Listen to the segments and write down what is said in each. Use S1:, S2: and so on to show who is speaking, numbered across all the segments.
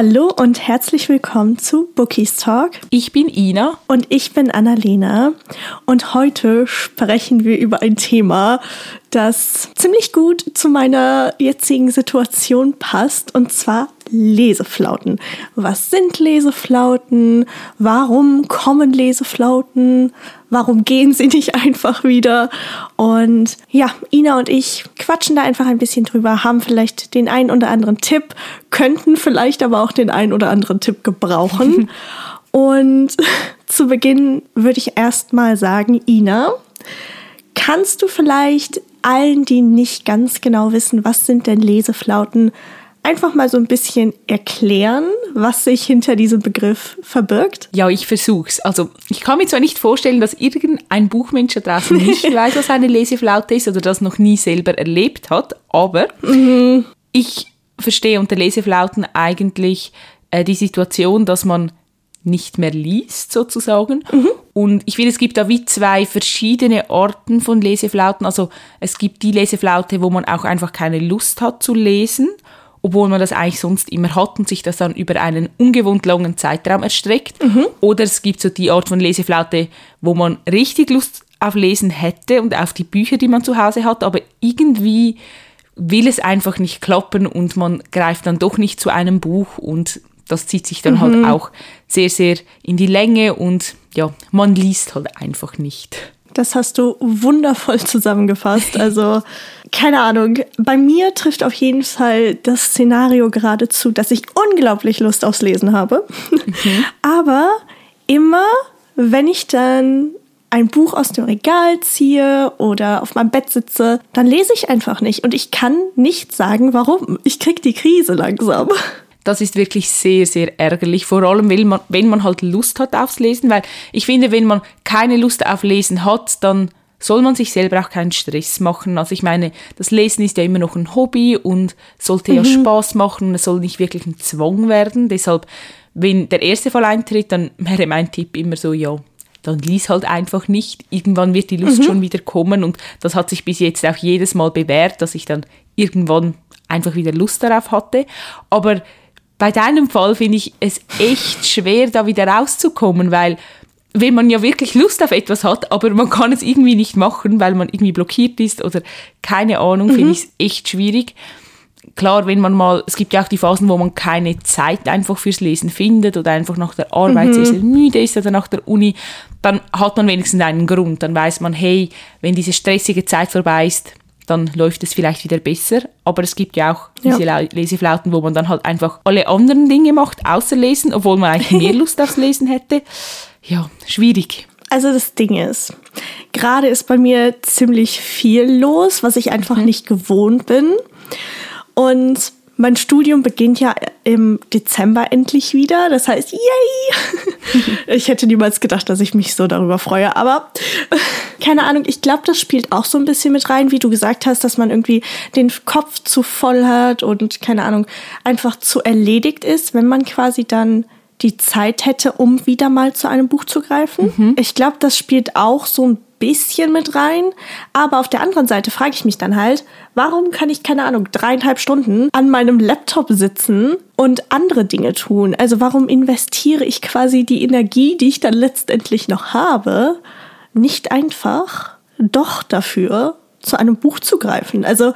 S1: Hallo und herzlich willkommen zu Bookies Talk.
S2: Ich bin Ina.
S1: Und ich bin Annalena. Und heute sprechen wir über ein Thema, das ziemlich gut zu meiner jetzigen Situation passt, und zwar Leseflauten. Was sind Leseflauten? Warum kommen Leseflauten? Warum gehen sie nicht einfach wieder? Und ja, Ina und ich quatschen da einfach ein bisschen drüber, haben vielleicht den einen oder anderen Tipp, könnten vielleicht aber auch den einen oder anderen Tipp gebrauchen. und zu Beginn würde ich erstmal sagen, Ina, kannst du vielleicht allen, die nicht ganz genau wissen, was sind denn Leseflauten, einfach mal so ein bisschen erklären, was sich hinter diesem Begriff verbirgt?
S2: Ja, ich versuch's. Also, ich kann mir zwar nicht vorstellen, dass irgendein Buchmensch da draußen nicht weiß, was eine Leseflaute ist oder das noch nie selber erlebt hat, aber mhm. ich verstehe unter Leseflauten eigentlich äh, die Situation, dass man nicht mehr liest, sozusagen. Mhm. Und ich finde, es gibt da wie zwei verschiedene Orten von Leseflauten. Also es gibt die Leseflaute, wo man auch einfach keine Lust hat zu lesen, obwohl man das eigentlich sonst immer hat und sich das dann über einen ungewohnt langen Zeitraum erstreckt. Mhm. Oder es gibt so die Art von Leseflaute, wo man richtig Lust auf Lesen hätte und auf die Bücher, die man zu Hause hat, aber irgendwie will es einfach nicht klappen und man greift dann doch nicht zu einem Buch und das zieht sich dann halt mhm. halt auch sehr, sehr in die Länge und ja, man liest halt einfach nicht.
S1: Das hast du wundervoll zusammengefasst. Also, keine Ahnung. Bei mir trifft auf jeden Fall das Szenario geradezu, dass ich unglaublich Lust aufs Lesen habe. Mhm. Aber immer, wenn ich dann ein Buch aus dem Regal ziehe oder auf meinem Bett sitze, dann lese ich einfach nicht. Und ich kann nicht sagen, warum. Ich krieg die Krise langsam.
S2: Das ist wirklich sehr, sehr ärgerlich. Vor allem, wenn man, wenn man halt Lust hat aufs Lesen, weil ich finde, wenn man keine Lust auf Lesen hat, dann soll man sich selber auch keinen Stress machen. Also ich meine, das Lesen ist ja immer noch ein Hobby und sollte mhm. ja Spaß machen. Es soll nicht wirklich ein Zwang werden. Deshalb, wenn der erste Fall eintritt, dann wäre mein Tipp immer so, ja, dann lies halt einfach nicht. Irgendwann wird die Lust mhm. schon wieder kommen und das hat sich bis jetzt auch jedes Mal bewährt, dass ich dann irgendwann einfach wieder Lust darauf hatte. Aber bei deinem Fall finde ich es echt schwer, da wieder rauszukommen, weil wenn man ja wirklich Lust auf etwas hat, aber man kann es irgendwie nicht machen, weil man irgendwie blockiert ist oder keine Ahnung, mhm. finde ich es echt schwierig. Klar, wenn man mal, es gibt ja auch die Phasen, wo man keine Zeit einfach fürs Lesen findet oder einfach nach der Arbeit mhm. sehr, müde ist oder nach der Uni, dann hat man wenigstens einen Grund. Dann weiß man, hey, wenn diese stressige Zeit vorbei ist, dann läuft es vielleicht wieder besser. Aber es gibt ja auch diese ja. Leseflauten, wo man dann halt einfach alle anderen Dinge macht, außer lesen, obwohl man eigentlich mehr Lust aufs Lesen hätte. Ja, schwierig.
S1: Also das Ding ist, gerade ist bei mir ziemlich viel los, was ich einfach mhm. nicht gewohnt bin. Und mein Studium beginnt ja im Dezember endlich wieder. Das heißt, yay! ich hätte niemals gedacht, dass ich mich so darüber freue. Aber keine Ahnung, ich glaube, das spielt auch so ein bisschen mit rein, wie du gesagt hast, dass man irgendwie den Kopf zu voll hat und keine Ahnung, einfach zu erledigt ist, wenn man quasi dann die Zeit hätte, um wieder mal zu einem Buch zu greifen. Mhm. Ich glaube, das spielt auch so ein bisschen mit rein. Aber auf der anderen Seite frage ich mich dann halt, warum kann ich, keine Ahnung, dreieinhalb Stunden an meinem Laptop sitzen und andere Dinge tun? Also warum investiere ich quasi die Energie, die ich dann letztendlich noch habe, nicht einfach doch dafür, zu einem Buch zu greifen? Also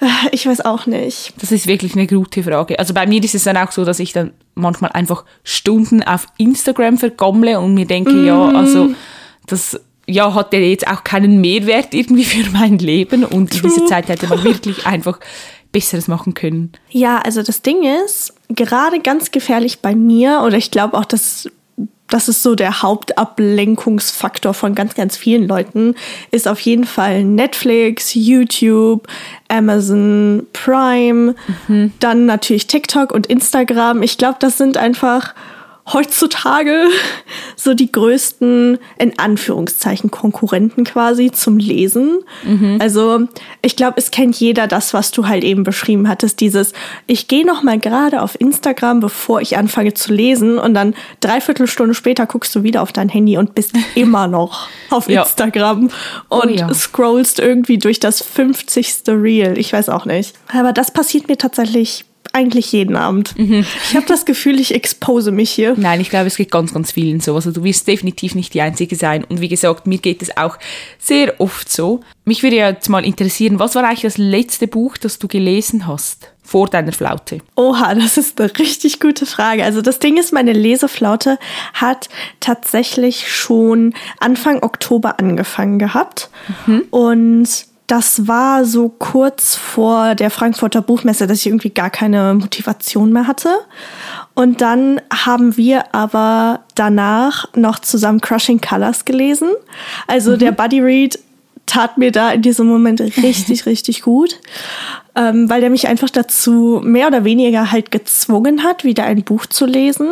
S1: äh, ich weiß auch nicht.
S2: Das ist wirklich eine gute Frage. Also bei mir ist es dann auch so, dass ich dann manchmal einfach Stunden auf Instagram vergommle und mir denke, mm. ja, also das ja, hat der jetzt auch keinen Mehrwert irgendwie für mein Leben und in dieser Zeit hätte man wirklich einfach Besseres machen können.
S1: Ja, also das Ding ist, gerade ganz gefährlich bei mir, oder ich glaube auch, dass das ist so der Hauptablenkungsfaktor von ganz, ganz vielen Leuten, ist auf jeden Fall Netflix, YouTube, Amazon Prime, mhm. dann natürlich TikTok und Instagram. Ich glaube, das sind einfach heutzutage so die größten, in Anführungszeichen, Konkurrenten quasi zum Lesen. Mhm. Also ich glaube, es kennt jeder das, was du halt eben beschrieben hattest, dieses, ich gehe noch mal gerade auf Instagram, bevor ich anfange zu lesen und dann dreiviertel Stunde später guckst du wieder auf dein Handy und bist immer noch auf ja. Instagram oh und oh ja. scrollst irgendwie durch das 50. Reel. Ich weiß auch nicht. Aber das passiert mir tatsächlich eigentlich jeden Abend. Ich habe das Gefühl, ich expose mich hier.
S2: Nein, ich glaube, es geht ganz, ganz vielen so. Also du wirst definitiv nicht die Einzige sein. Und wie gesagt, mir geht es auch sehr oft so. Mich würde ja jetzt mal interessieren, was war eigentlich das letzte Buch, das du gelesen hast? Vor deiner Flaute.
S1: Oha, das ist eine richtig gute Frage. Also das Ding ist, meine Leseflaute hat tatsächlich schon Anfang Oktober angefangen gehabt. Und das war so kurz vor der Frankfurter Buchmesse, dass ich irgendwie gar keine Motivation mehr hatte. Und dann haben wir aber danach noch zusammen Crushing Colors gelesen. Also der Buddy Read tat mir da in diesem Moment richtig, richtig gut, ähm, weil der mich einfach dazu mehr oder weniger halt gezwungen hat, wieder ein Buch zu lesen.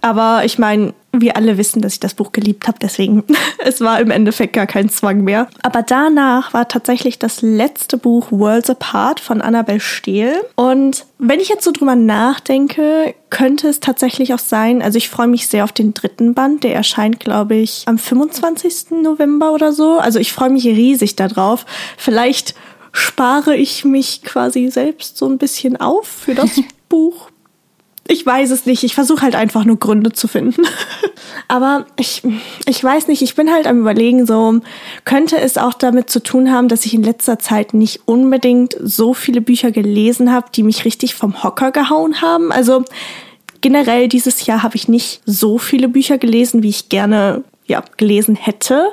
S1: Aber ich meine, wir alle wissen, dass ich das Buch geliebt habe, deswegen es war im Endeffekt gar kein Zwang mehr. Aber danach war tatsächlich das letzte Buch Worlds Apart von Annabel Steele. Und wenn ich jetzt so drüber nachdenke, könnte es tatsächlich auch sein, also ich freue mich sehr auf den dritten Band, der erscheint, glaube ich, am 25. November oder so. Also ich freue mich riesig darauf. Vielleicht spare ich mich quasi selbst so ein bisschen auf für das Buch. Ich weiß es nicht. Ich versuche halt einfach nur Gründe zu finden. Aber ich, ich weiß nicht, ich bin halt am Überlegen, so könnte es auch damit zu tun haben, dass ich in letzter Zeit nicht unbedingt so viele Bücher gelesen habe, die mich richtig vom Hocker gehauen haben. Also generell dieses Jahr habe ich nicht so viele Bücher gelesen, wie ich gerne ja, gelesen hätte.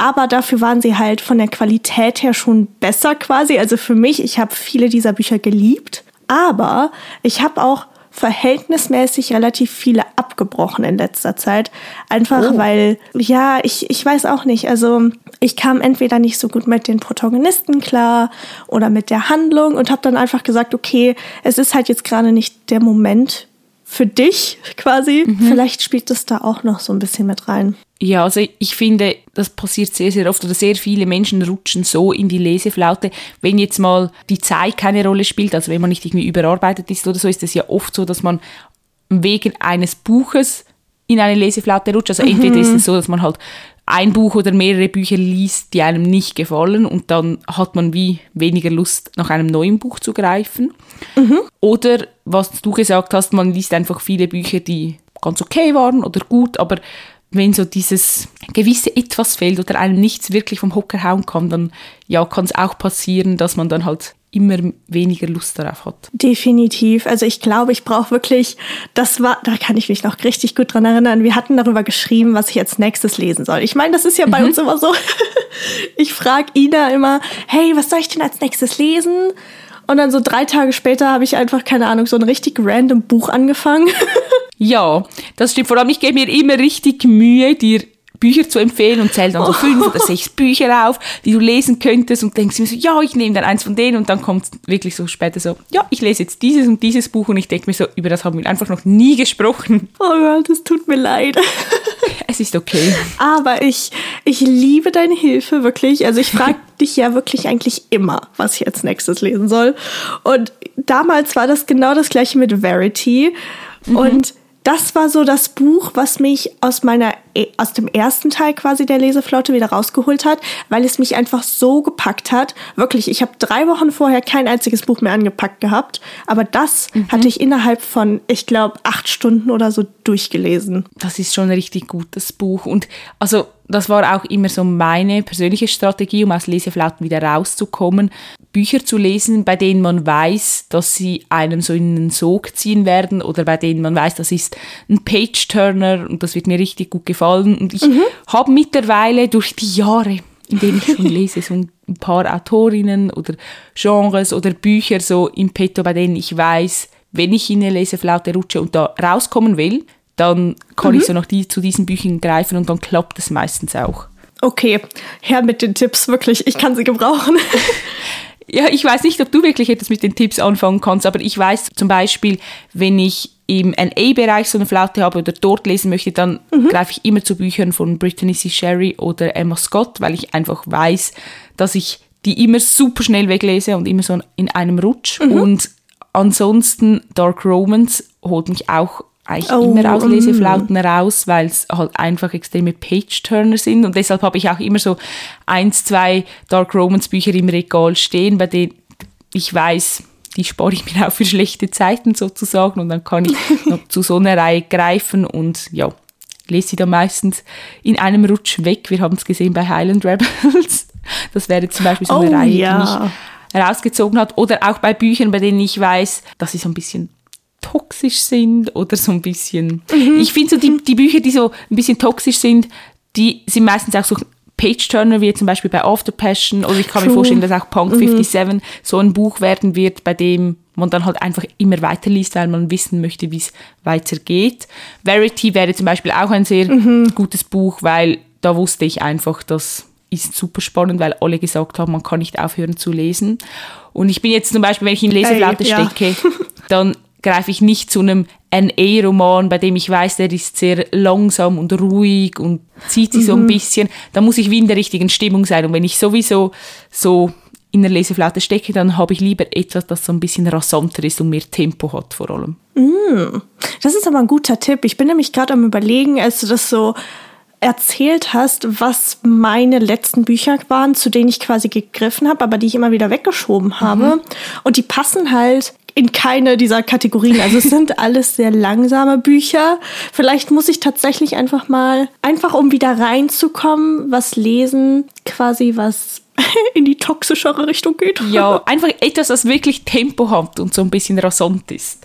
S1: Aber dafür waren sie halt von der Qualität her schon besser quasi. Also für mich, ich habe viele dieser Bücher geliebt. Aber ich habe auch verhältnismäßig relativ viele abgebrochen in letzter Zeit. Einfach
S2: Oh.
S1: weil, ja, ich, ich weiß auch nicht. Also ich kam entweder nicht so gut mit den Protagonisten klar oder mit der Handlung und habe dann einfach gesagt, okay, es ist halt jetzt gerade nicht der Moment für dich quasi.
S2: Mhm.
S1: Vielleicht spielt es da auch noch so ein bisschen mit rein.
S2: Ja, also ich finde, das passiert sehr, sehr oft oder sehr viele Menschen rutschen so in die Leseflaute, wenn jetzt mal die Zeit keine Rolle spielt, also wenn man nicht irgendwie überarbeitet ist oder so, ist es ja oft so, dass man wegen eines Buches in eine Leseflaute rutscht. Also entweder ist es so, dass man halt ein Buch oder mehrere Bücher liest, die einem nicht gefallen und dann hat man wie weniger Lust, nach einem neuen Buch zu greifen. Oder was du gesagt hast, man liest einfach viele Bücher, die ganz okay waren oder gut, aber wenn so dieses gewisse Etwas fehlt oder einem nichts wirklich vom Hocker hauen kann, dann ja, kann es auch passieren, dass man dann halt immer weniger Lust darauf hat.
S1: Definitiv. Also ich glaube, ich brauche wirklich, das war, da kann ich mich noch richtig gut dran erinnern. Wir hatten darüber geschrieben, was ich als nächstes lesen soll. Ich meine, das ist ja bei uns immer so. Ich frage Ina immer, hey, was soll ich denn als nächstes lesen? Und dann so drei Tage später habe ich einfach, keine Ahnung, so ein richtig random Buch angefangen.
S2: Ja, das stimmt. Vor allem, ich gebe mir immer richtig Mühe, dir Bücher zu empfehlen und zähle dann so fünf oder sechs Bücher auf, die du lesen könntest und denkst mir so, ja, ich nehme dann eins von denen und dann kommt wirklich so später so, ja, ich lese jetzt dieses und dieses Buch und ich denke mir so, über das haben wir einfach noch nie gesprochen.
S1: Oh Gott, es tut mir leid.
S2: Es ist okay.
S1: Aber ich, ich liebe deine Hilfe, wirklich. Also ich frage dich ja wirklich eigentlich immer, was ich als nächstes lesen soll. Und damals war das genau das gleiche mit Verity. Und das war so das Buch, was mich aus meiner aus dem ersten Teil quasi der Leseflaute wieder rausgeholt hat, weil es mich einfach so gepackt hat. Wirklich, ich habe drei Wochen vorher kein einziges Buch mehr angepackt gehabt, aber das hatte ich innerhalb von, ich glaube, acht Stunden oder so durchgelesen.
S2: Das ist schon ein richtig gutes Buch. Und also das war auch immer so meine persönliche Strategie, um aus Leseflauten wieder rauszukommen. Bücher zu lesen, bei denen man weiß, dass sie einen so in den Sog ziehen werden oder bei denen man weiß, das ist ein Page-Turner und das wird mir richtig gut gefallen. Und ich habe mittlerweile durch die Jahre, in denen ich schon lese, so ein paar Autorinnen oder Genres oder Bücher so im Petto, bei denen ich weiß, wenn ich in eine Leseflaute rutsche und da rauskommen will, dann kann ich so nach die, zu diesen Büchern greifen und dann klappt es meistens auch.
S1: Okay, her mit den Tipps, wirklich, ich kann sie gebrauchen.
S2: Ja, ich weiß nicht, ob du wirklich etwas mit den Tipps anfangen kannst, aber ich weiß zum Beispiel, wenn ich im NA-Bereich so eine Flaute habe oder dort lesen möchte, dann greife ich immer zu Büchern von Brittany C. Sherry oder Emma Scott, weil ich einfach weiß, dass ich die immer super schnell weglese und immer so in einem Rutsch. Und ansonsten Dark Romance holt mich auch eigentlich
S1: Oh,
S2: immer aus Leseflauten raus, weil es halt einfach extreme Page-Turner sind. Und deshalb habe ich auch immer so eins, zwei Dark Romance-Bücher im Regal stehen, bei denen ich weiß, die spare ich mir auch für schlechte Zeiten sozusagen und dann kann ich noch zu so einer Reihe greifen und ja, lese sie dann meistens in einem Rutsch weg. Wir haben es gesehen bei Highland Rebels. Das wäre zum Beispiel so eine
S1: Oh,
S2: Reihe,
S1: ja.
S2: die mich herausgezogen hat. Oder auch bei Büchern, bei denen ich weiß, dass sie so ein bisschen toxisch sind oder so ein bisschen. Ich finde so die, die Bücher, die so ein bisschen toxisch sind, die sind meistens auch so Page-Turner, wie zum Beispiel bei After Passion. Oder ich kann mir
S1: True.
S2: vorstellen, dass auch Punk 57 so ein Buch werden wird, bei dem man dann halt einfach immer weiterliest, weil man wissen möchte, wie es weitergeht. Verity wäre zum Beispiel auch ein sehr gutes Buch, weil da wusste ich einfach, das ist super spannend, weil alle gesagt haben, man kann nicht aufhören zu lesen. Und ich bin jetzt zum Beispiel, wenn ich in Leseflaute
S1: Ey, ja.
S2: stecke, dann greife ich nicht zu einem NA-Roman, bei dem ich weiß, der ist sehr langsam und ruhig und zieht sich so ein bisschen. Da muss ich wie in der richtigen Stimmung sein. Und wenn ich sowieso so in der Leseflaute stecke, dann habe ich lieber etwas, das so ein bisschen rasanter ist und mehr Tempo hat vor allem.
S1: Das ist aber ein guter Tipp. Ich bin nämlich gerade am Überlegen, als du das so erzählt hast, was meine letzten Bücher waren, zu denen ich quasi gegriffen habe, aber die ich immer wieder weggeschoben habe. Und die passen halt in keine dieser Kategorien. Also es sind alles sehr langsame Bücher. Vielleicht muss ich tatsächlich einfach mal, einfach um wieder reinzukommen, was lesen, quasi was in die toxischere Richtung geht.
S2: Ja, einfach etwas, das wirklich Tempo hat und so ein bisschen rasant ist.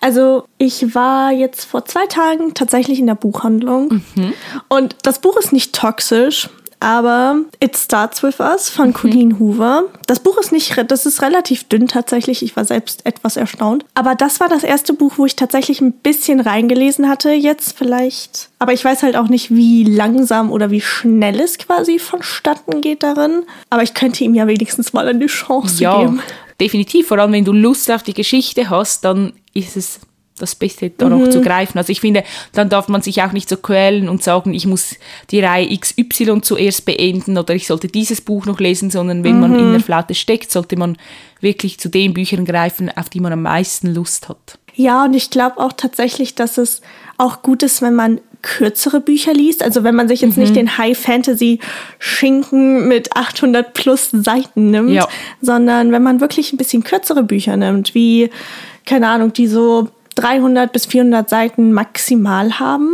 S1: Also ich war jetzt vor zwei Tagen tatsächlich in der Buchhandlung und das Buch ist nicht toxisch, aber It Starts With Us von Colleen Hoover. Das Buch ist nicht, das ist relativ dünn tatsächlich. Ich war selbst etwas erstaunt. Aber das war das erste Buch, wo ich tatsächlich ein bisschen reingelesen hatte. Jetzt vielleicht. Aber ich weiß halt auch nicht, wie langsam oder wie schnell es quasi vonstatten geht darin. Aber ich könnte ihm ja wenigstens mal eine Chance
S2: Ja,
S1: geben.
S2: definitiv. Vor allem, wenn du Lust auf die Geschichte hast, dann ist es das Beste, danach zu greifen. Also ich finde, dann darf man sich auch nicht so quälen und sagen, ich muss die Reihe XY zuerst beenden oder ich sollte dieses Buch noch lesen, sondern wenn man in der Flaute steckt, sollte man wirklich zu den Büchern greifen, auf die man am meisten Lust hat.
S1: Ja, und ich glaube auch tatsächlich, dass es auch gut ist, wenn man kürzere Bücher liest. Also wenn man sich jetzt
S2: Mhm.
S1: nicht den High Fantasy Schinken mit 800 plus Seiten nimmt,
S2: Ja.
S1: sondern wenn man wirklich ein bisschen kürzere Bücher nimmt, wie, keine Ahnung, die so 300 bis 400 Seiten maximal haben.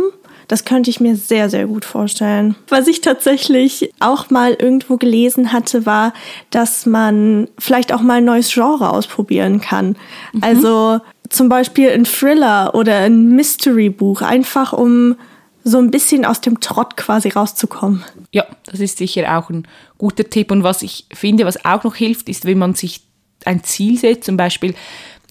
S1: Das könnte ich mir sehr, sehr gut vorstellen. Was ich tatsächlich auch mal irgendwo gelesen hatte, war, dass man vielleicht auch mal ein neues Genre ausprobieren kann. Also zum Beispiel ein Thriller oder ein Mystery-Buch, einfach um so ein bisschen aus dem Trott quasi rauszukommen.
S2: Ja, das ist sicher auch ein guter Tipp. Und was ich finde, was auch noch hilft, ist, wenn man sich ein Ziel setzt, zum Beispiel,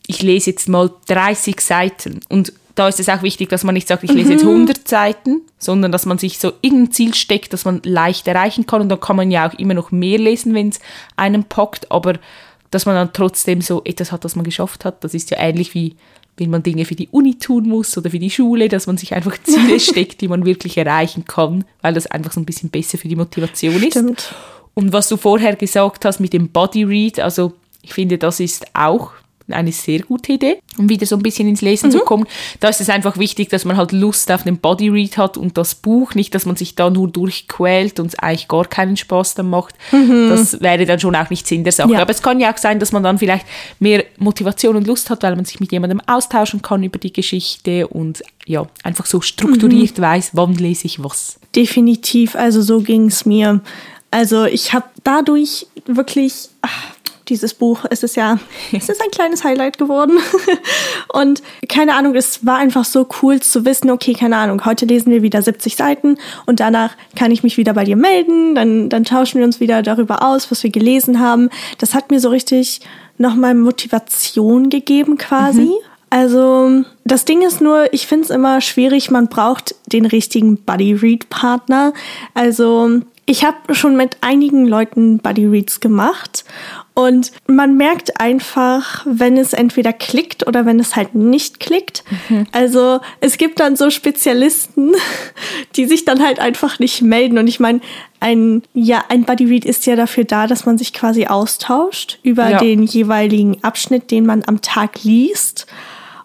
S2: ich lese jetzt mal 30 Seiten. Und da ist es auch wichtig, dass man nicht sagt, ich lese jetzt 100 Seiten, sondern dass man sich so irgendein Ziel steckt, das man leicht erreichen kann. Und dann kann man ja auch immer noch mehr lesen, wenn es einem packt. Aber dass man dann trotzdem so etwas hat, das man geschafft hat, das ist ja ähnlich wie wenn man Dinge für die Uni tun muss oder für die Schule, dass man sich einfach Ziele steckt, die man wirklich erreichen kann, weil das einfach so ein bisschen besser für die Motivation ist.
S1: Stimmt.
S2: Und was du vorher gesagt hast mit dem Body Read, also ich finde, das ist auch eine sehr gute Idee, um wieder so ein bisschen ins Lesen zu kommen. Da ist es einfach wichtig, dass man halt Lust auf den Body Read hat und das Buch, nicht, dass man sich da nur durchquält und es eigentlich gar keinen Spaß dann macht. Das wäre dann schon auch nicht Sinn der Sache.
S1: Ja.
S2: Aber es kann ja auch sein, dass man dann vielleicht mehr Motivation und Lust hat, weil man sich mit jemandem austauschen kann über die Geschichte und ja, einfach so strukturiert weiß, wann lese ich was.
S1: Definitiv, also so ging es mir. Also ich habe dadurch wirklich ach, dieses Buch, es ist ja, es ist ein kleines Highlight geworden. Und keine Ahnung, es war einfach so cool zu wissen, okay, keine Ahnung, heute lesen wir wieder 70 Seiten und danach kann ich mich wieder bei dir melden, dann, dann tauschen wir uns wieder darüber aus, was wir gelesen haben. Das hat mir so richtig nochmal Motivation gegeben quasi. Also das Ding ist nur, ich finde es immer schwierig, man braucht den richtigen Buddy-Read-Partner. Also ich habe schon mit einigen Leuten Buddy-Reads gemacht und man merkt einfach, wenn es entweder klickt oder wenn es halt nicht klickt. Also es gibt dann so Spezialisten, die sich dann halt einfach nicht melden. Und ich meine, ein, ja, ein Buddy Read ist ja dafür da, dass man sich quasi austauscht über
S2: Ja.
S1: den jeweiligen Abschnitt, den man am Tag liest.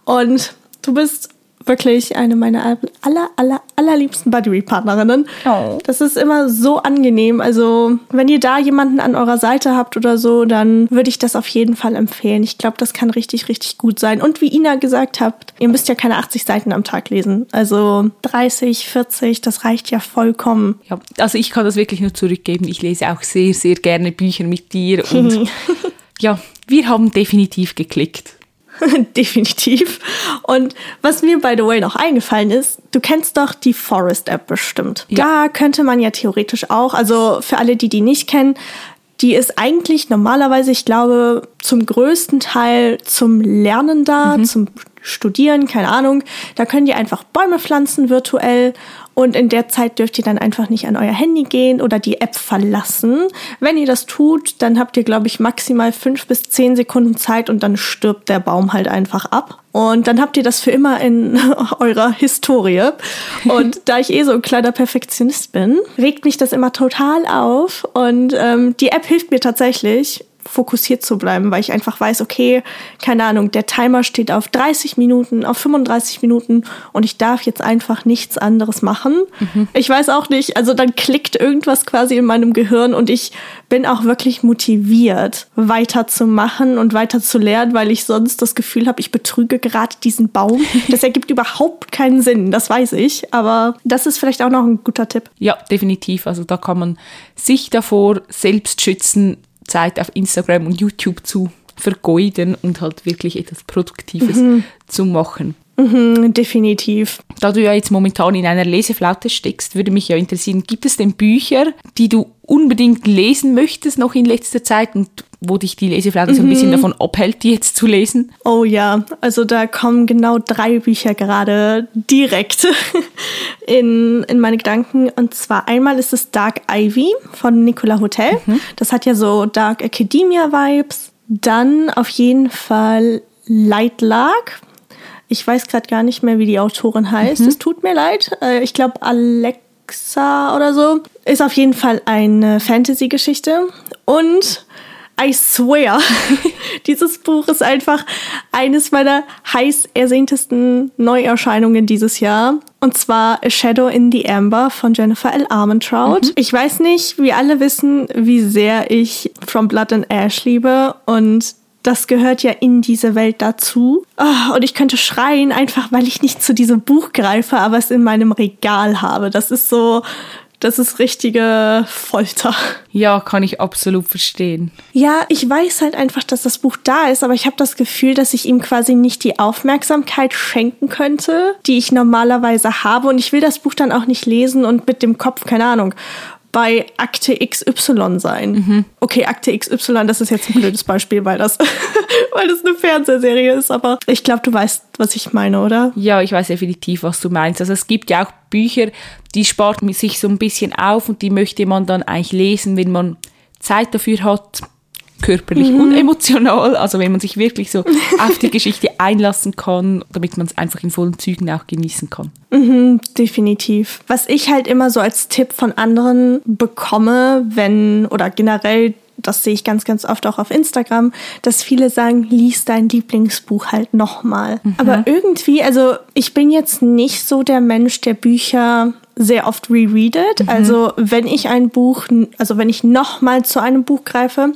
S1: Und du bist wirklich eine meiner aller, aller, allerliebsten Buddy-Partnerinnen.
S2: Oh.
S1: Das ist immer so angenehm. Also, wenn ihr da jemanden an eurer Seite habt oder so, dann würde ich das auf jeden Fall empfehlen. Ich glaube, das kann richtig, richtig gut sein. Und wie Ina gesagt habt, ihr müsst ja keine 80 Seiten am Tag lesen. Also 30, 40, das reicht ja vollkommen.
S2: Ja, also ich kann das wirklich nur zurückgeben. Ich lese auch sehr, sehr gerne Bücher mit dir und ja, wir haben definitiv geklickt.
S1: Definitiv. Und was mir, by the way, noch eingefallen ist, du kennst doch die Forest-App bestimmt.
S2: Ja.
S1: Da könnte man ja theoretisch auch, also für alle, die die nicht kennen, die ist eigentlich normalerweise, ich glaube, zum größten Teil zum Lernen da, zum Studieren, keine Ahnung. Da könnt ihr einfach Bäume pflanzen virtuell und in der Zeit dürft ihr dann einfach nicht an euer Handy gehen oder die App verlassen. Wenn ihr das tut, dann habt ihr, glaube ich, maximal fünf bis zehn Sekunden Zeit und dann stirbt der Baum halt einfach ab. Und dann habt ihr das für immer in eurer Historie. Und da ich eh so ein kleiner Perfektionist bin, regt mich das immer total auf. Und ähm, die App hilft mir tatsächlich, fokussiert zu bleiben, weil ich einfach weiß, okay, keine Ahnung, der Timer steht auf 30 Minuten, auf 35 Minuten und ich darf jetzt einfach nichts anderes machen. Ich weiß auch nicht, also dann klickt irgendwas quasi in meinem Gehirn und ich bin auch wirklich motiviert, weiterzumachen und weiter zu lernen, weil ich sonst das Gefühl habe, ich betrüge gerade diesen Baum. Das ergibt überhaupt keinen Sinn, das weiß ich, aber das ist vielleicht auch noch ein guter Tipp.
S2: Ja, definitiv. Also da kann man sich davor selbst schützen, Zeit auf Instagram und YouTube zu vergeuden und halt wirklich etwas Produktives zu machen.
S1: Mhm, definitiv.
S2: Da du ja jetzt momentan in einer Leseflaute steckst, würde mich ja interessieren, gibt es denn Bücher, die du unbedingt lesen möchtest noch in letzter Zeit und wo dich die Leseflaute so ein bisschen davon abhält, die jetzt zu lesen?
S1: Oh ja, also da kommen genau drei Bücher gerade direkt in, in meine Gedanken. Und zwar einmal ist es Dark Ivy von Nicola Hotel. Das hat ja so Dark Academia Vibes. Dann auf jeden Fall Light Lark. Ich weiß gerade gar nicht mehr, wie die Autorin heißt. Es tut mir leid. Äh, Ich glaube Alexa oder so. Ist auf jeden Fall eine Fantasy-Geschichte. Und I swear, dieses Buch ist einfach eines meiner heiß ersehntesten Neuerscheinungen dieses Jahr. Und zwar A Shadow in the Amber von Jennifer L. Armentrout. Ich weiß nicht, wie alle wissen, wie sehr ich From Blood and Ash liebe. Und das gehört ja in diese Welt dazu. Ah, und ich könnte schreien, einfach weil ich nicht zu diesem Buch greife, aber es in meinem Regal habe. Das ist so, das ist richtige Folter.
S2: Ja, kann ich absolut verstehen.
S1: Ja, ich weiß halt einfach, dass das Buch da ist, aber ich habe das Gefühl, dass ich ihm quasi nicht die Aufmerksamkeit schenken könnte, die ich normalerweise habe. Und ich will das Buch dann auch nicht lesen und mit dem Kopf, keine Ahnung, bei Akte XY sein. Okay, Akte XY, das ist jetzt ein blödes Beispiel, weil das, weil das eine Fernsehserie ist, aber ich glaube, du weißt, was ich meine, oder?
S2: Ja, ich weiß definitiv, was du meinst. Also es gibt ja auch Bücher, die spart man sich so ein bisschen auf und die möchte man dann eigentlich lesen, wenn man Zeit dafür hat, körperlich und emotional. Also wenn man sich wirklich so auf die Geschichte einlassen kann, damit man es einfach in vollen Zügen auch genießen kann.
S1: Definitiv. Was ich halt immer so als Tipp von anderen bekomme, wenn oder generell, das sehe ich ganz, ganz oft auch auf Instagram, dass viele sagen, lies dein Lieblingsbuch halt nochmal. Aber irgendwie, also ich bin jetzt nicht so der Mensch, der Bücher sehr oft rereadet. Also wenn ich ein Buch, also wenn ich nochmal zu einem Buch greife,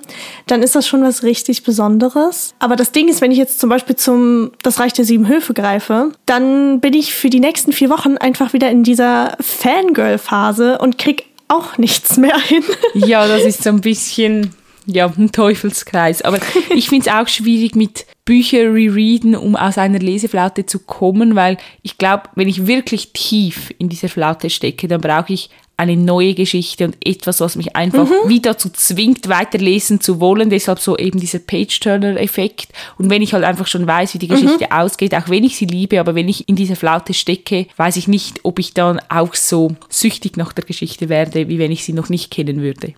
S1: dann ist das schon was richtig Besonderes. Aber das Ding ist, wenn ich jetzt zum Beispiel zum Das Reich der Sieben Höfe greife, dann bin ich für die nächsten vier Wochen einfach wieder in dieser Fangirl-Phase und krieg auch nichts mehr hin.
S2: Ja, das ist so ein bisschen ja, ein Teufelskreis. Aber ich finde es auch schwierig mit Bücher rereaden, um aus einer Leseflaute zu kommen, weil ich glaube, wenn ich wirklich tief in dieser Flaute stecke, dann brauche ich eine neue Geschichte und etwas, was mich einfach wieder dazu zwingt, weiterlesen zu wollen. Deshalb so eben dieser Page-Turner-Effekt. Und wenn ich halt einfach schon weiß, wie die Geschichte ausgeht, auch wenn ich sie liebe, aber wenn ich in dieser Flaute stecke, weiß ich nicht, ob ich dann auch so süchtig nach der Geschichte werde, wie wenn ich sie noch nicht kennen würde.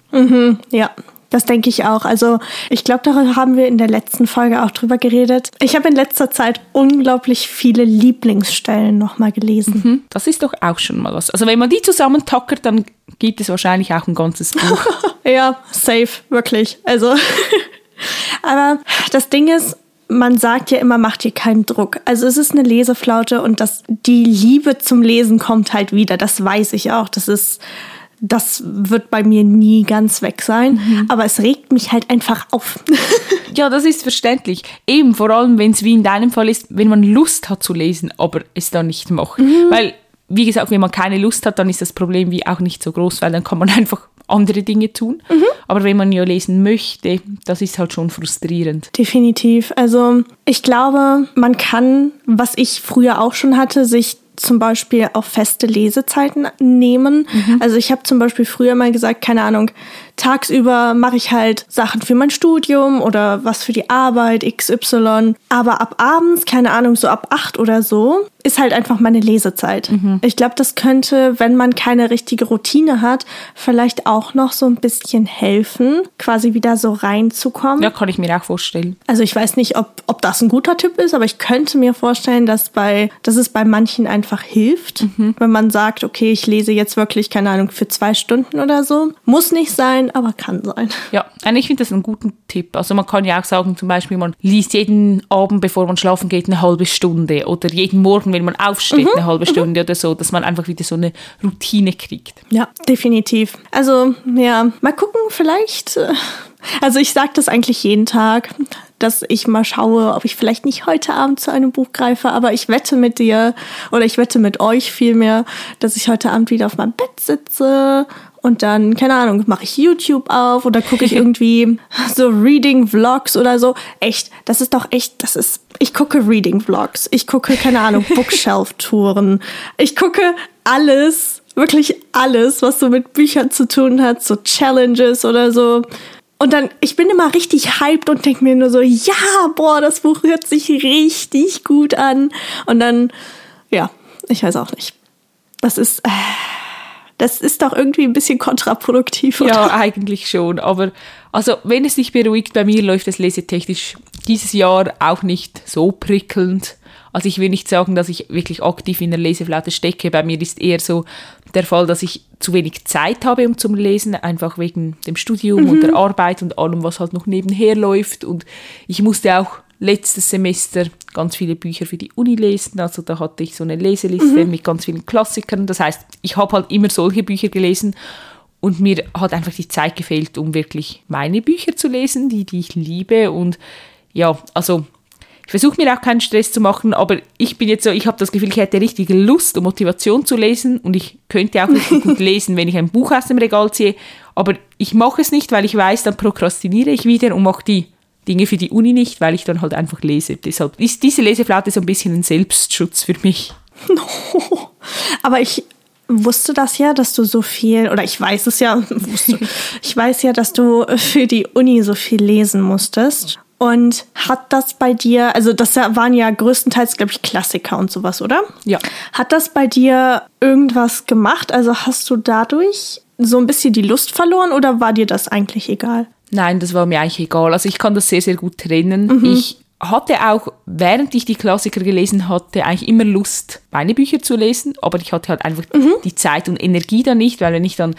S1: Ja, das denke ich auch. Also ich glaube, darüber haben wir in der letzten Folge auch drüber geredet. Ich habe in letzter Zeit unglaublich viele Lieblingsstellen nochmal gelesen.
S2: Hm, Das ist doch auch schon mal was. Also wenn man die zusammentackert, dann gibt es wahrscheinlich auch ein ganzes Buch.
S1: Ja, safe, wirklich. Also, aber das Ding ist, man sagt ja immer, macht dir keinen Druck. Also es ist eine Leseflaute und das, die Liebe zum Lesen kommt halt wieder. Das weiß ich auch. Das ist, das wird bei mir nie ganz weg sein. Mhm. Aber es regt mich halt einfach auf.
S2: ja, das ist verständlich. Eben, vor allem, wenn es wie in deinem Fall ist, wenn man Lust hat zu lesen, aber es dann nicht macht. Mhm. Weil, wie gesagt, wenn man keine Lust hat, dann ist das Problem wie auch nicht so groß, weil dann kann man einfach andere Dinge tun. Mhm. Aber wenn man ja lesen möchte, das ist halt schon frustrierend.
S1: Definitiv. Also ich glaube, man kann, was ich früher auch schon hatte, sich zum Beispiel auch feste Lesezeiten nehmen. Mhm. Also ich habe zum Beispiel früher mal gesagt, keine Ahnung, tagsüber mache ich halt Sachen für mein Studium oder was für die Arbeit, XY. Aber ab abends, keine Ahnung, so ab acht oder so, ist halt einfach meine Lesezeit. Mhm. Ich glaube, das könnte, wenn man keine richtige Routine hat, vielleicht auch noch so ein bisschen helfen, quasi wieder so reinzukommen.
S2: Ja, kann ich mir auch vorstellen.
S1: Also ich weiß nicht, ob, ob das ein guter Tipp ist, aber ich könnte mir vorstellen, dass, bei, dass es bei manchen einfach hilft, mhm. wenn man sagt, okay, ich lese jetzt wirklich, keine Ahnung, für zwei Stunden oder so. Muss nicht sein, aber kann sein.
S2: Ja, ich finde das einen guten Tipp. Also man kann ja auch sagen, zum Beispiel, man liest jeden Abend, bevor man schlafen geht, eine halbe Stunde oder jeden Morgen wenn man aufsteht, mhm. eine halbe Stunde mhm. oder so, dass man einfach wieder so eine Routine kriegt.
S1: Ja, definitiv. Also, ja, mal gucken, vielleicht. Äh, also ich sage das eigentlich jeden Tag, dass ich mal schaue, ob ich vielleicht nicht heute Abend zu einem Buch greife, aber ich wette mit dir oder ich wette mit euch vielmehr, dass ich heute Abend wieder auf meinem Bett sitze und dann, keine Ahnung, mache ich YouTube auf oder gucke ich irgendwie so Reading-Vlogs oder so. Echt, das ist doch echt, das ist, ich gucke Reading-Vlogs, ich gucke, keine Ahnung, Bookshelf-Touren, ich gucke alles, wirklich alles, was so mit Büchern zu tun hat, so Challenges oder so. Und dann, ich bin immer richtig hyped und denke mir nur so, ja, boah, das Buch hört sich richtig gut an. Und dann, ja, ich weiß auch nicht. Das ist, äh, das ist doch irgendwie ein bisschen kontraproduktiv.
S2: Oder? Ja, eigentlich schon. Aber also, wenn es dich beruhigt, bei mir läuft es lesetechnisch dieses Jahr auch nicht so prickelnd. Also ich will nicht sagen, dass ich wirklich aktiv in der Leseflaute stecke. Bei mir ist eher so der Fall, dass ich zu wenig Zeit habe, um zum Lesen, einfach wegen dem Studium mhm. und der Arbeit und allem, was halt noch nebenher läuft. Und ich musste auch letztes Semester ganz viele Bücher für die Uni lesen. Also da hatte ich so eine Leseliste mhm. mit ganz vielen Klassikern. Das heißt, ich habe halt immer solche Bücher gelesen und mir hat einfach die Zeit gefehlt, um wirklich meine Bücher zu lesen, die, die ich liebe. Und ja, also ich versuche mir auch keinen Stress zu machen, aber ich bin jetzt so, ich habe das Gefühl, ich hätte richtige Lust und Motivation zu lesen und ich könnte auch richtig gut lesen, wenn ich ein Buch aus dem Regal ziehe. Aber ich mache es nicht, weil ich weiß, dann prokrastiniere ich wieder und mache die Dinge für die Uni nicht, weil ich dann halt einfach lese. Deshalb ist diese Leseflaute so ein bisschen ein Selbstschutz für mich.
S1: Aber ich wusste das ja, dass du so viel, oder ich weiß es ja, wusste, ich weiß ja, dass du für die Uni so viel lesen musstest. Und hat das bei dir, also das waren ja größtenteils, glaube ich, Klassiker und sowas, oder?
S2: Ja.
S1: Hat das bei dir irgendwas gemacht? Also hast du dadurch so ein bisschen die Lust verloren oder war dir das eigentlich egal?
S2: Nein, das war mir eigentlich egal. Also ich kann das sehr, sehr gut trennen. Mhm. Ich hatte auch, während ich die Klassiker gelesen hatte, eigentlich immer Lust, meine Bücher zu lesen, aber ich hatte halt einfach mhm. die Zeit und Energie da nicht, weil wenn ich dann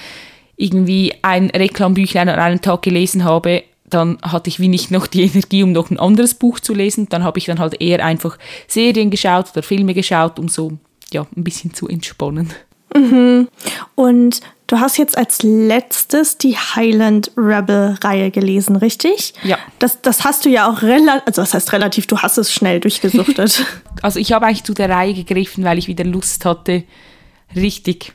S2: irgendwie ein Reklambüchlein an einem Tag gelesen habe, dann hatte ich wie nicht noch die Energie, um noch ein anderes Buch zu lesen. Dann habe ich dann halt eher einfach Serien geschaut oder Filme geschaut, um so ja, ein bisschen zu entspannen.
S1: Mhm. Und du hast jetzt als letztes die Highland Rebel-Reihe gelesen, richtig?
S2: Ja.
S1: Das, das hast du ja auch relativ, also das heißt relativ, du hast es schnell durchgesuchtet.
S2: also ich habe eigentlich zu der Reihe gegriffen, weil ich wieder Lust hatte, richtig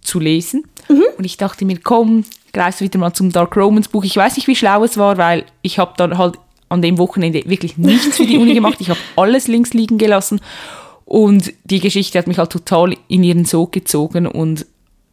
S2: zu lesen. Mhm. Und ich dachte mir, komm, greifst wieder mal zum Dark Romans Buch. Ich weiß nicht, wie schlau es war, weil ich habe dann halt an dem Wochenende wirklich nichts für die Uni gemacht. Ich habe alles links liegen gelassen und die Geschichte hat mich halt total in ihren Sog gezogen und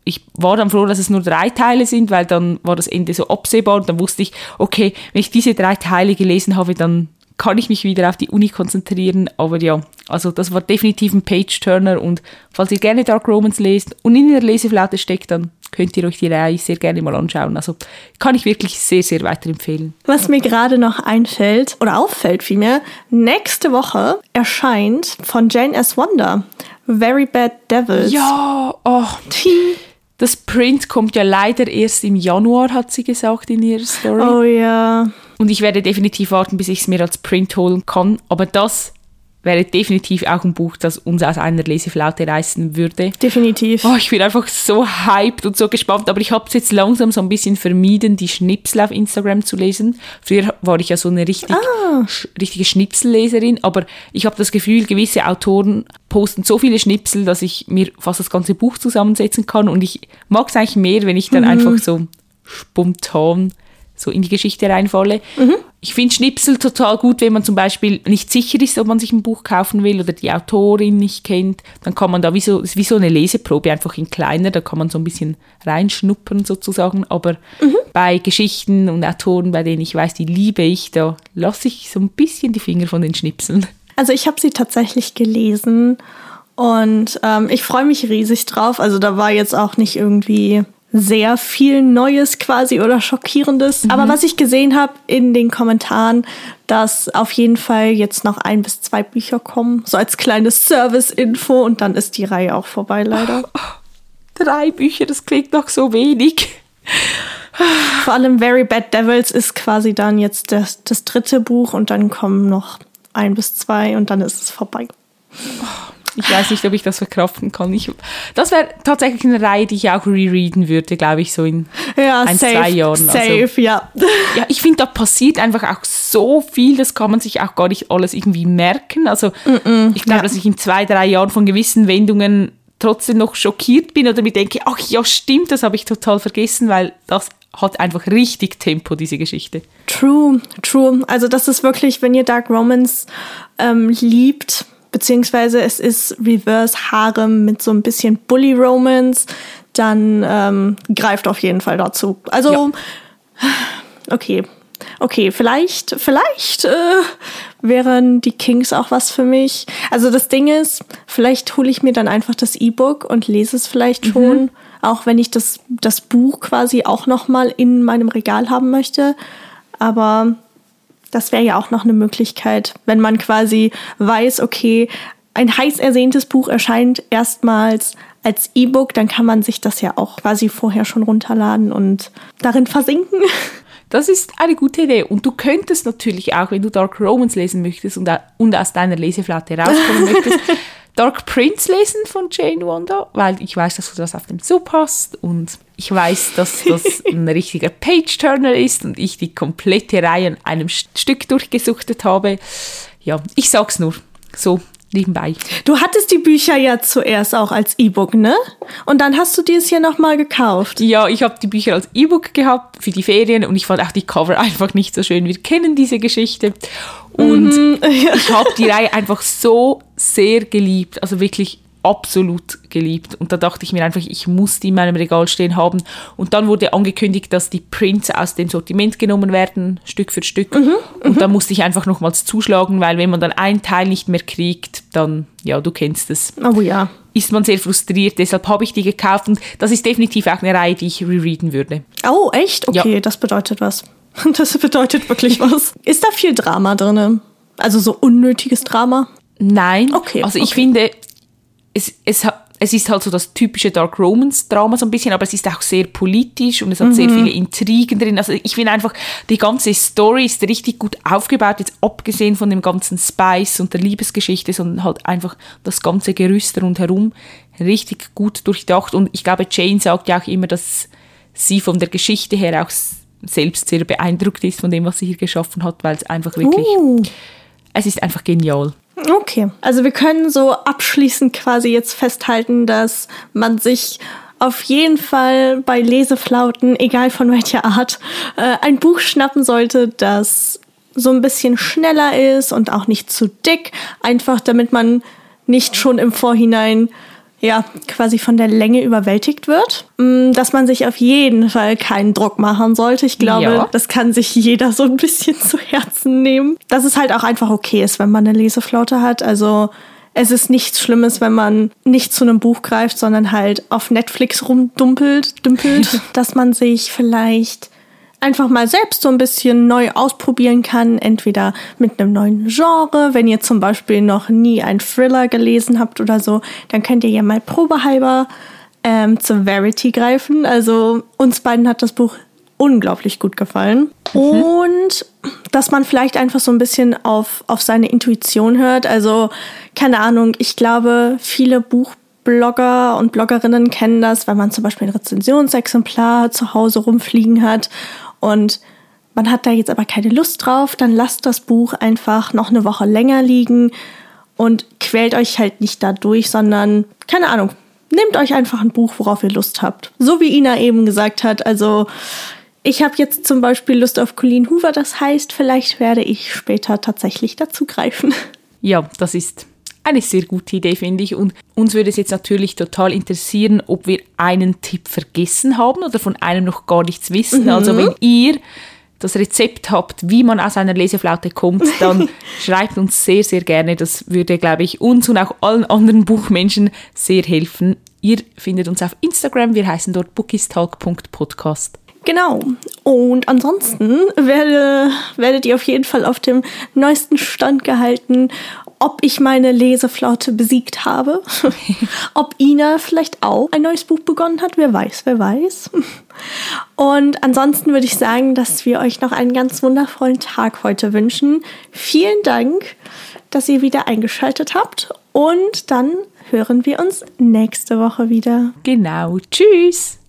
S2: ich war dann froh, dass es nur drei Teile sind, weil dann war das Ende so absehbar und dann wusste ich, okay, wenn ich diese drei Teile gelesen habe, dann kann ich mich wieder auf die Uni konzentrieren. Aber ja, also das war definitiv ein Page-Turner und falls ihr gerne Dark Romans lest und in der Leseflaute steckt, dann könnt ihr euch die Reihe sehr gerne mal anschauen. Also kann ich wirklich sehr, sehr weiterempfehlen.
S1: Was mir gerade noch einfällt oder auffällt vielmehr, nächste Woche erscheint von Jane S. Wonder Very Bad Devils.
S2: Ja, oh. Das Print kommt ja leider erst im Januar, hat sie gesagt in ihrer Story.
S1: Oh ja.
S2: Und ich werde definitiv warten, bis ich es mir als Print holen kann. Aber das wäre definitiv auch ein Buch, das uns aus einer Leseflaute reißen würde.
S1: Definitiv.
S2: Oh, ich bin einfach so hyped und so gespannt, aber ich habe es jetzt langsam so ein bisschen vermieden, die Schnipsel auf Instagram zu lesen. Früher war ich ja so eine richtig,
S1: Ah.
S2: sch richtige Schnipselleserin, aber ich habe das Gefühl, gewisse Autoren posten so viele Schnipsel, dass ich mir fast das ganze Buch zusammensetzen kann und ich mag es eigentlich mehr, wenn ich dann
S1: Mhm.
S2: einfach so spontan so in die Geschichte reinfalle.
S1: Mhm.
S2: Ich finde Schnipsel total gut, wenn man zum Beispiel nicht sicher ist, ob man sich ein Buch kaufen will oder die Autorin nicht kennt. Dann kann man da wie so, wie so eine Leseprobe, einfach in kleiner, da kann man so ein bisschen reinschnuppern sozusagen. Aber
S1: Mhm.
S2: bei Geschichten und Autoren, bei denen ich weiß, die liebe ich, da lasse ich so ein bisschen die Finger von den Schnipseln.
S1: Also ich habe sie tatsächlich gelesen und ähm, ich freue mich riesig drauf. Also da war jetzt auch nicht irgendwie sehr viel Neues quasi oder Schockierendes. Aber was ich gesehen habe in den Kommentaren, dass auf jeden Fall jetzt noch ein bis zwei Bücher kommen, so als kleines Service-Info und dann ist die Reihe auch vorbei leider.
S2: Drei Bücher, das klingt noch so wenig.
S1: Vor allem Very Bad Devils ist quasi dann jetzt das, das dritte Buch und dann kommen noch ein bis zwei und dann ist es vorbei.
S2: Ich weiß nicht, ob ich das verkraften kann. Ich, das wäre tatsächlich eine Reihe, die ich auch rereaden würde, glaube ich, so in
S1: Ja,
S2: ein,
S1: safe,
S2: zwei Jahren.
S1: safe,
S2: Also,
S1: ja.
S2: ja, ich finde, da passiert einfach auch so viel, das kann man sich auch gar nicht alles irgendwie merken. Also ich glaube,
S1: ja.
S2: dass ich in zwei, drei Jahren von gewissen Wendungen trotzdem noch schockiert bin oder mir denke, ach ja, stimmt, das habe ich total vergessen, weil das hat einfach richtig Tempo, diese Geschichte.
S1: True, true. Also das ist wirklich, wenn ihr Dark Romance ähm, liebt, beziehungsweise es ist Reverse Harem mit so ein bisschen Bully Romance, dann ähm, greift auf jeden Fall dazu. Also, okay. Okay, vielleicht, vielleicht äh, wären die Kings auch was für mich. Also das Ding ist, vielleicht hole ich mir dann einfach das E-Book und lese es vielleicht schon, auch wenn ich das, das Buch quasi auch noch mal in meinem Regal haben möchte. Aber das wäre ja auch noch eine Möglichkeit, wenn man quasi weiß, okay, ein heiß ersehntes Buch erscheint erstmals als E-Book, dann kann man sich das ja auch quasi vorher schon runterladen und darin versinken.
S2: Das ist eine gute Idee. Und du könntest natürlich auch, wenn du Dark Romans lesen möchtest und, und aus deiner Leseflaute rauskommen möchtest, Dark Prince lesen von Jane Wanda, weil ich weiß, dass du das auf dem Sub hast und ich weiß, dass das ein richtiger Page-Turner ist und ich die komplette Reihe an einem Stück durchgesuchtet habe. Ja, ich sag's nur. So, nebenbei.
S1: Du hattest die Bücher ja zuerst auch als E-Book, ne? Und dann hast du dir es hier nochmal gekauft.
S2: Ja, ich habe die Bücher als E-Book gehabt für die Ferien und ich fand auch die Cover einfach nicht so schön. Wir kennen diese Geschichte. Und ich habe die Reihe einfach so sehr geliebt, also wirklich absolut geliebt. Und da dachte ich mir einfach, ich muss die in meinem Regal stehen haben. Und dann wurde angekündigt, dass die Prints aus dem Sortiment genommen werden, Stück für Stück. und da musste ich einfach nochmals zuschlagen, weil wenn man dann ein Teil nicht mehr kriegt, dann, ja, du kennst es
S1: Oh ja.
S2: ist man sehr frustriert. Deshalb habe ich die gekauft und das ist definitiv auch eine Reihe, die ich rereaden würde.
S1: Oh, echt? Okay,
S2: Ja.
S1: das bedeutet was. Das bedeutet wirklich was. Ist da viel Drama drin? Also so unnötiges Drama?
S2: Nein.
S1: Okay,
S2: Also ich
S1: okay.
S2: finde, es, es, es ist halt so das typische Dark Romance Drama so ein bisschen, aber es ist auch sehr politisch und es hat
S1: Mhm.
S2: sehr viele Intrigen drin. Also ich finde einfach, die ganze Story ist richtig gut aufgebaut, jetzt abgesehen von dem ganzen Spice und der Liebesgeschichte, sondern halt einfach das ganze Gerüst rundherum richtig gut durchdacht. Und ich glaube, Jane sagt ja auch immer, dass sie von der Geschichte her auch selbst sehr beeindruckt ist von dem, was sie hier geschaffen hat, weil es einfach wirklich,
S1: Uh.
S2: es ist einfach genial.
S1: Okay. Also wir können so abschließend quasi jetzt festhalten, dass man sich auf jeden Fall bei Leseflauten, egal von welcher Art, äh, ein Buch schnappen sollte, das so ein bisschen schneller ist und auch nicht zu dick, einfach damit man nicht schon im Vorhinein ja, quasi von der Länge überwältigt wird, Mm, dass man sich auf jeden Fall keinen Druck machen sollte. Ich glaube,
S2: Ja.
S1: das kann sich jeder so ein bisschen zu Herzen nehmen. Dass es halt auch einfach okay ist, wenn man eine Leseflaute hat. Also es ist nichts Schlimmes, wenn man nicht zu einem Buch greift, sondern halt auf Netflix rumdumpelt, dümpelt, dass man sich vielleicht einfach mal selbst so ein bisschen neu ausprobieren kann, entweder mit einem neuen Genre, wenn ihr zum Beispiel noch nie einen Thriller gelesen habt oder so, dann könnt ihr ja mal probehalber ähm, zu Verity greifen. Also uns beiden hat das Buch unglaublich gut gefallen. Und dass man vielleicht einfach so ein bisschen auf, auf seine Intuition hört. Also, keine Ahnung, ich glaube, viele Buchblogger und Bloggerinnen kennen das, wenn man zum Beispiel ein Rezensionsexemplar zu Hause rumfliegen hat und man hat da jetzt aber keine Lust drauf, dann lasst das Buch einfach noch eine Woche länger liegen und quält euch halt nicht dadurch, sondern, keine Ahnung, nehmt euch einfach ein Buch, worauf ihr Lust habt. So wie Ina eben gesagt hat, also ich habe jetzt zum Beispiel Lust auf Colleen Hoover, das heißt, vielleicht werde ich später tatsächlich dazu greifen.
S2: Ja, das ist eine sehr gute Idee, finde ich. Und uns würde es jetzt natürlich total interessieren, ob wir einen Tipp vergessen haben oder von einem noch gar nichts wissen. Mhm. Also wenn ihr das Rezept habt, wie man aus einer Leseflaute kommt, dann schreibt uns sehr, sehr gerne. Das würde, glaube ich, uns und auch allen anderen Buchmenschen sehr helfen. Ihr findet uns auf Instagram, wir heißen dort bookistalk.podcast.
S1: Genau. Und ansonsten werde, werdet ihr auf jeden Fall auf dem neuesten Stand gehalten, ob ich meine Leseflaute besiegt habe. ob Ina vielleicht auch ein neues Buch begonnen hat. Wer weiß, wer weiß. Und ansonsten würde ich sagen, dass wir euch noch einen ganz wundervollen Tag heute wünschen. Vielen Dank, dass ihr wieder eingeschaltet habt. Und dann hören wir uns nächste Woche wieder.
S2: Genau. Tschüss.